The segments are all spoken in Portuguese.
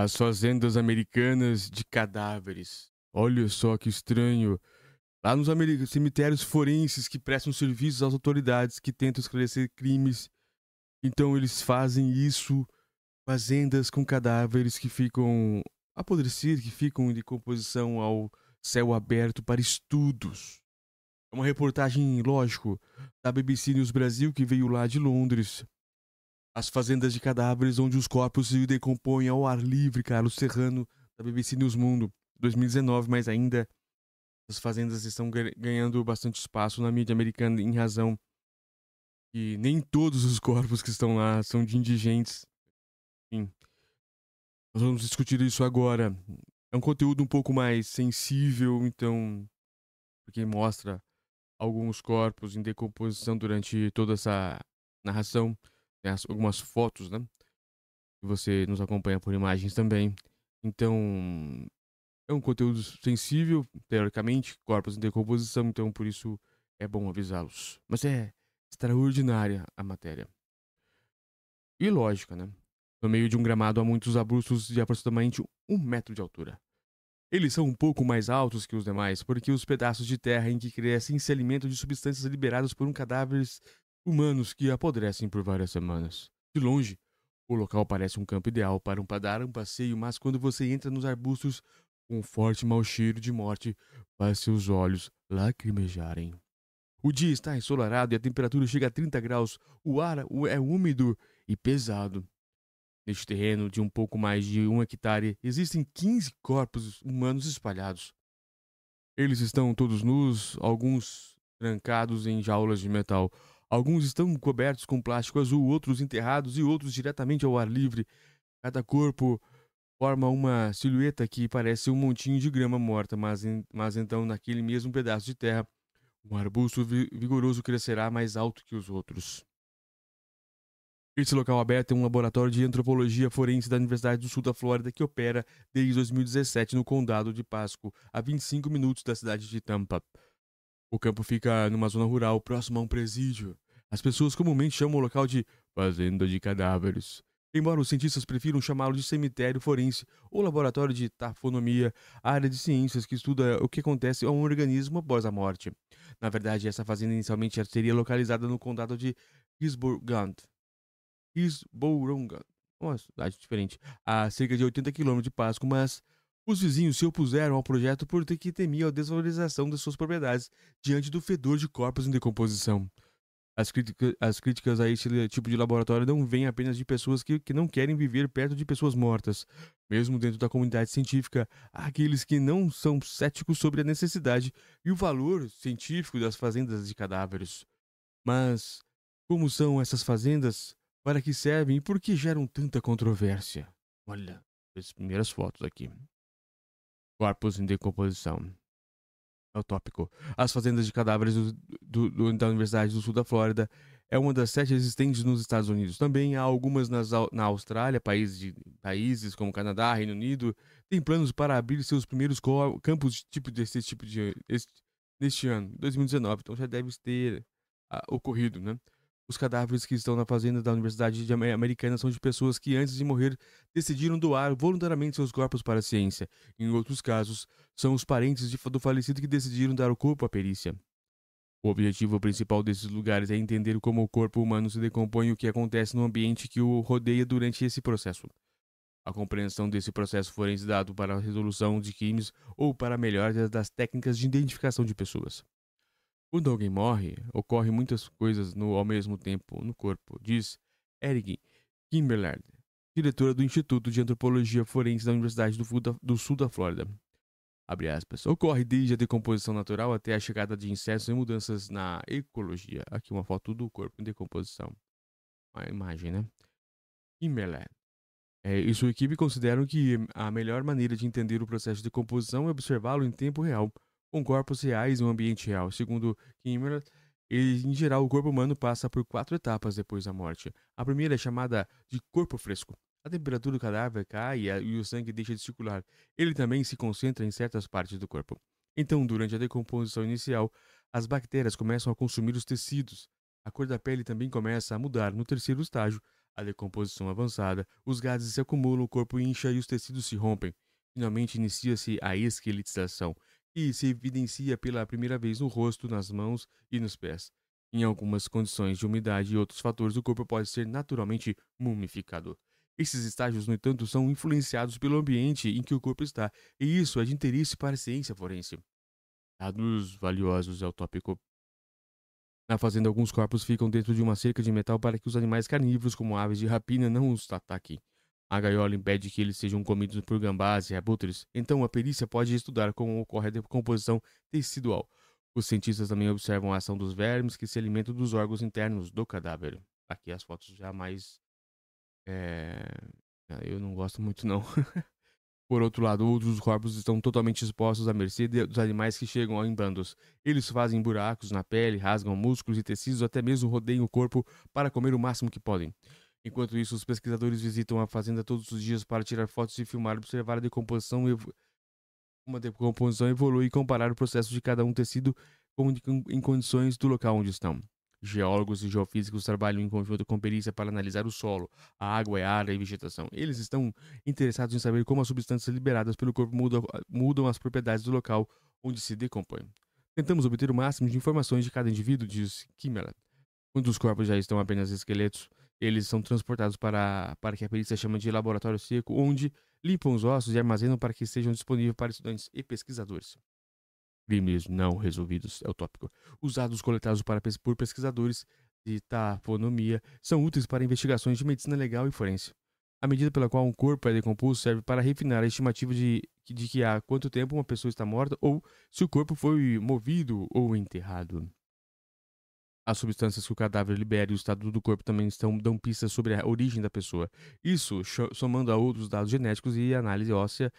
As fazendas americanas de cadáveres. Olha só que estranho. Lá nos cemitérios forenses que prestam serviços às autoridades que tentam esclarecer crimes. Então eles fazem isso. Fazendas com cadáveres que ficam apodrecidos, que ficam em decomposição ao céu aberto para estudos. É uma reportagem, lógico, da BBC News Brasil que veio lá de Londres. As fazendas de cadáveres onde os corpos se decompõem ao ar livre, Carlos Serrano, da BBC News Mundo, 2019, mas ainda as fazendas estão ganhando bastante espaço na mídia americana em razão que nem todos os corpos que estão lá são de indigentes. Enfim, nós vamos discutir isso agora. É um conteúdo um pouco mais sensível, então, porque mostra alguns corpos em decomposição durante toda essa narração. Tem algumas fotos, né? Você nos acompanha por imagens também. Então, é um conteúdo sensível, teoricamente, corpos em decomposição, então por isso é bom avisá-los. Mas é extraordinária a matéria. E lógica, né? No meio de um gramado há muitos arbustos de aproximadamente um metro de altura. Eles são um pouco mais altos que os demais, porque os pedaços de terra em que crescem se alimentam de substâncias liberadas por um cadáveres humanos que apodrecem por várias semanas. De longe, o local parece um campo ideal para um dar um passeio, mas quando você entra nos arbustos, um forte mau cheiro de morte faz seus olhos lacrimejarem. O dia está ensolarado e a temperatura chega a 30 graus. O ar é úmido e pesado. Neste terreno de um pouco mais de um hectare, existem 15 corpos humanos espalhados. Eles estão todos nus, alguns trancados em jaulas de metal. Alguns estão cobertos com plástico azul, outros enterrados e outros diretamente ao ar livre. Cada corpo forma uma silhueta que parece um montinho de grama morta, mas, mas então naquele mesmo pedaço de terra, um arbusto vigoroso crescerá mais alto que os outros. Esse local aberto é um laboratório de antropologia forense da Universidade do Sul da Flórida que opera desde 2017 no condado de Pasco, a 25 minutos da cidade de Tampa. O campo fica numa zona rural próximo a um presídio. As pessoas comumente chamam o local de fazenda de cadáveres. Embora os cientistas prefiram chamá-lo de cemitério forense ou laboratório de tafonomia, área de ciências que estuda o que acontece a um organismo após a morte. Na verdade, essa fazenda inicialmente seria localizada no condado de Gisborgand, Isbouronga, uma cidade diferente, a cerca de 80 quilômetros de Pasco, mas os vizinhos se opuseram ao projeto por ter que temiam a desvalorização das suas propriedades diante do fedor de corpos em decomposição. As, as críticas a este tipo de laboratório não vêm apenas de pessoas que, que não querem viver perto de pessoas mortas. Mesmo dentro da comunidade científica, há aqueles que não são céticos sobre a necessidade e o valor científico das fazendas de cadáveres. Mas, como são essas fazendas? para que servem e por que geram tanta controvérsia. Olha, as primeiras fotos aqui. Corpos em decomposição. É o tópico. As fazendas de cadáveres do, do, do, da Universidade do Sul da Flórida é uma das sete existentes nos Estados Unidos. Também há algumas nas, na Austrália, países, de, países como Canadá, Reino Unido, têm planos para abrir seus primeiros campos de tipo desse tipo de este, neste ano, 2019. Então já deve ter ah, ocorrido, né? Os cadáveres que estão na fazenda da Universidade Americana são de pessoas que, antes de morrer, decidiram doar voluntariamente seus corpos para a ciência. Em outros casos, são os parentes do falecido que decidiram dar o corpo à perícia. O objetivo principal desses lugares é entender como o corpo humano se decompõe e o que acontece no ambiente que o rodeia durante esse processo. A compreensão desse processo forense dado para a resolução de crimes ou para a melhora das técnicas de identificação de pessoas. Quando alguém morre, ocorrem muitas coisas no, ao mesmo tempo no corpo, diz Eric Kimberlard, diretora do Instituto de Antropologia Forense da Universidade do, do Sul da Flórida. Aspas, Ocorre desde a decomposição natural até a chegada de insetos e mudanças na ecologia. Aqui uma foto do corpo em decomposição. Uma imagem, né? Kimberlard. É, e sua equipe consideram que a melhor maneira de entender o processo de decomposição é observá-lo em tempo real, com corpos reais um ambiente real. Segundo Kimmerer, em geral, o corpo humano passa por quatro etapas depois da morte. A primeira é chamada de corpo fresco. A temperatura do cadáver cai e o sangue deixa de circular. Ele também se concentra em certas partes do corpo. Então, durante a decomposição inicial, as bactérias começam a consumir os tecidos. A cor da pele também começa a mudar. No terceiro estágio, a decomposição avançada, os gases se acumulam, o corpo incha e os tecidos se rompem. Finalmente inicia-se a esqueletização, que se evidencia pela primeira vez no rosto, nas mãos e nos pés. Em algumas condições de umidade e outros fatores, o corpo pode ser naturalmente mumificado. Esses estágios, no entanto, são influenciados pelo ambiente em que o corpo está, e isso é de interesse para a ciência forense. Dados valiosos é o tópico na fazenda, alguns corpos ficam dentro de uma cerca de metal para que os animais carnívoros, como aves de rapina, não os ataquem. A gaiola impede que eles sejam comidos por gambás e abutres, então a perícia pode estudar como ocorre a decomposição tecidual. Os cientistas também observam a ação dos vermes que se alimentam dos órgãos internos do cadáver. Aqui as fotos já mais. É... Eu não gosto muito, não. Por outro lado, outros corpos estão totalmente expostos à mercê dos animais que chegam em bandos. Eles fazem buracos na pele, rasgam músculos e tecidos, até mesmo rodeiam o corpo para comer o máximo que podem. Enquanto isso, os pesquisadores visitam a fazenda todos os dias para tirar fotos e filmar, observar a decomposição, uma decomposição evolui e comparar o processo de cada um tecido em condições do local onde estão. Geólogos e geofísicos trabalham em conjunto com perícia para analisar o solo, a água, a ar e vegetação. Eles estão interessados em saber como as substâncias liberadas pelo corpo mudam, mudam as propriedades do local onde se decompõe. Tentamos obter o máximo de informações de cada indivíduo, diz Kimmel. Quando os corpos já estão apenas esqueletos, eles são transportados para, para que a perícia chama de laboratório seco, onde limpam os ossos e armazenam para que sejam disponíveis para estudantes e pesquisadores crimes não resolvidos é o tópico. Os dados coletados para, por pesquisadores de tafonomia são úteis para investigações de medicina legal e forense. A medida pela qual um corpo é decomposto serve para refinar a estimativa de, de que há quanto tempo uma pessoa está morta ou se o corpo foi movido ou enterrado. As substâncias que o cadáver libera e o estado do corpo também estão, dão pistas sobre a origem da pessoa. Isso, somando a outros dados genéticos e análise óssea,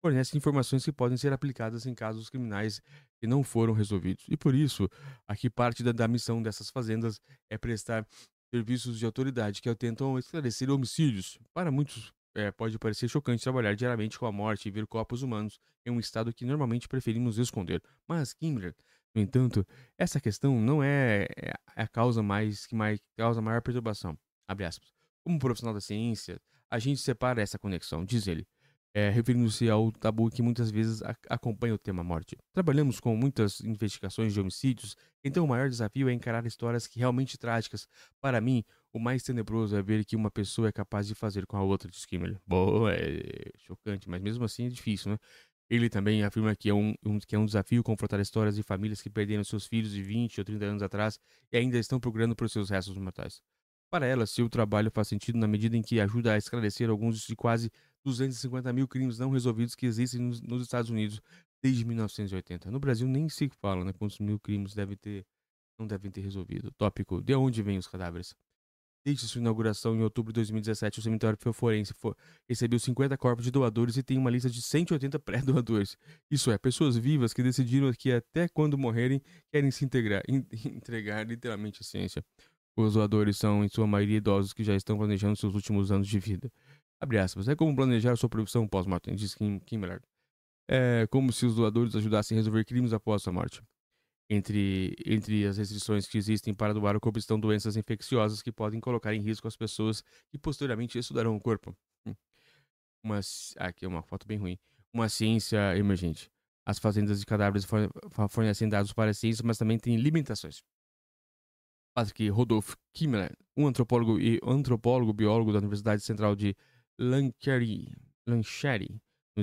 fornece informações que podem ser aplicadas em casos criminais que não foram resolvidos. E por isso, aqui parte da, da missão dessas fazendas é prestar serviços de autoridade que tentam esclarecer homicídios. Para muitos, é, pode parecer chocante trabalhar diariamente com a morte e ver corpos humanos em um estado que normalmente preferimos esconder. Mas Kimmler, no entanto, essa questão não é, é a causa mais que mais causa maior perturbação. Como profissional da ciência, a gente separa essa conexão, diz ele é, referindo-se ao tabu que muitas vezes acompanha o tema morte. Trabalhamos com muitas investigações de homicídios, então o maior desafio é encarar histórias que realmente trágicas. Para mim, o mais tenebroso é ver que uma pessoa é capaz de fazer com a outra, diz Kimmel. Bom, é chocante, mas mesmo assim é difícil, né? Ele também afirma que é um, um, que é um desafio confrontar histórias de famílias que perderam seus filhos de 20 ou 30 anos atrás e ainda estão procurando por seus restos mortais. Para ela, seu trabalho faz sentido na medida em que ajuda a esclarecer alguns de quase 250 mil crimes não resolvidos que existem nos, nos, Estados Unidos desde 1980. No Brasil nem se fala, né? Quantos mil crimes deve ter, não devem ter resolvido. Tópico: De onde vêm os cadáveres? Desde sua inauguração em outubro de 2017, o cemitério forense for, recebeu 50 corpos de doadores e tem uma lista de 180 pré-doadores. Isso é, pessoas vivas que decidiram que até quando morrerem querem se integrar, in, entregar literalmente a ciência. Os doadores são, em sua maioria, idosos que já estão planejando seus últimos anos de vida. Abre aspas. É como planejar sua profissão pós-mortem, diz Kim, Kimmler. É como se os doadores ajudassem a resolver crimes após a morte. Entre, entre as restrições que existem para doar o corpo estão doenças infecciosas que podem colocar em risco as pessoas que posteriormente estudarão o corpo. Hum. Uma, aqui é uma foto bem ruim. Uma ciência emergente. As fazendas de cadáveres fornecem dados para a ciência, mas também têm limitações. Patrick Rodolphe Kimmler, um antropólogo e antropólogo biólogo da Universidade Central de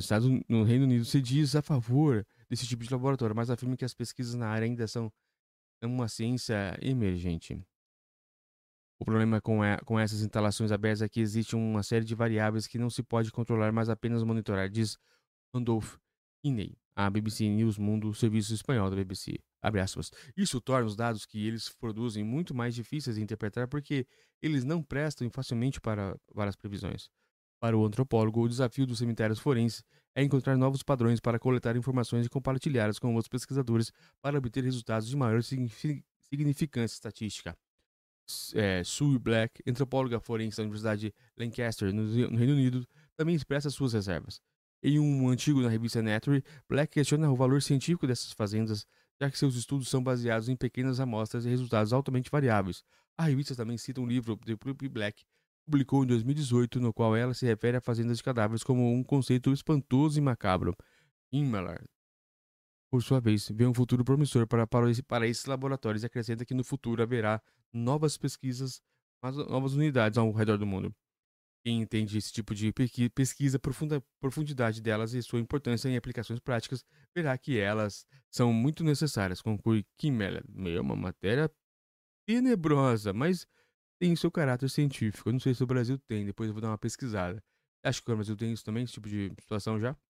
Estados, no Reino Unido, se diz a favor desse tipo de laboratório, mas afirma que as pesquisas na área ainda são uma ciência emergente. O problema com, a, com essas instalações abertas é que existe uma série de variáveis que não se pode controlar, mas apenas monitorar, diz Randolph Kinney, a BBC News Mundo, serviço espanhol da BBC. Isso torna os dados que eles produzem muito mais difíceis de interpretar porque eles não prestam facilmente para, para as previsões. Para o antropólogo, o desafio dos cemitérios forenses é encontrar novos padrões para coletar informações e compartilhá-las com outros pesquisadores para obter resultados de maior significância estatística. É, Sue Black, antropóloga forense da Universidade Lancaster, no, no Reino Unido, também expressa suas reservas. Em um artigo na revista Nature, Black questiona o valor científico dessas fazendas, já que seus estudos são baseados em pequenas amostras e resultados altamente variáveis. A revista também cita um livro de Plup Black publicou em 2018, no qual ela se refere a fazendas de cadáveres como um conceito espantoso e macabro. Himmler, por sua vez, vê um futuro promissor para, para, para esses laboratórios e acrescenta que no futuro haverá novas pesquisas, novas unidades ao redor do mundo. Quem entende esse tipo de pesquisa, profunda profundidade delas e sua importância em aplicações práticas, verá que elas são muito necessárias, conclui Kimmel. É uma matéria tenebrosa, mas tem seu caráter científico. Eu não sei se o Brasil tem, depois eu vou dar uma pesquisada. Acho que o Brasil tem isso também, esse tipo de situação já?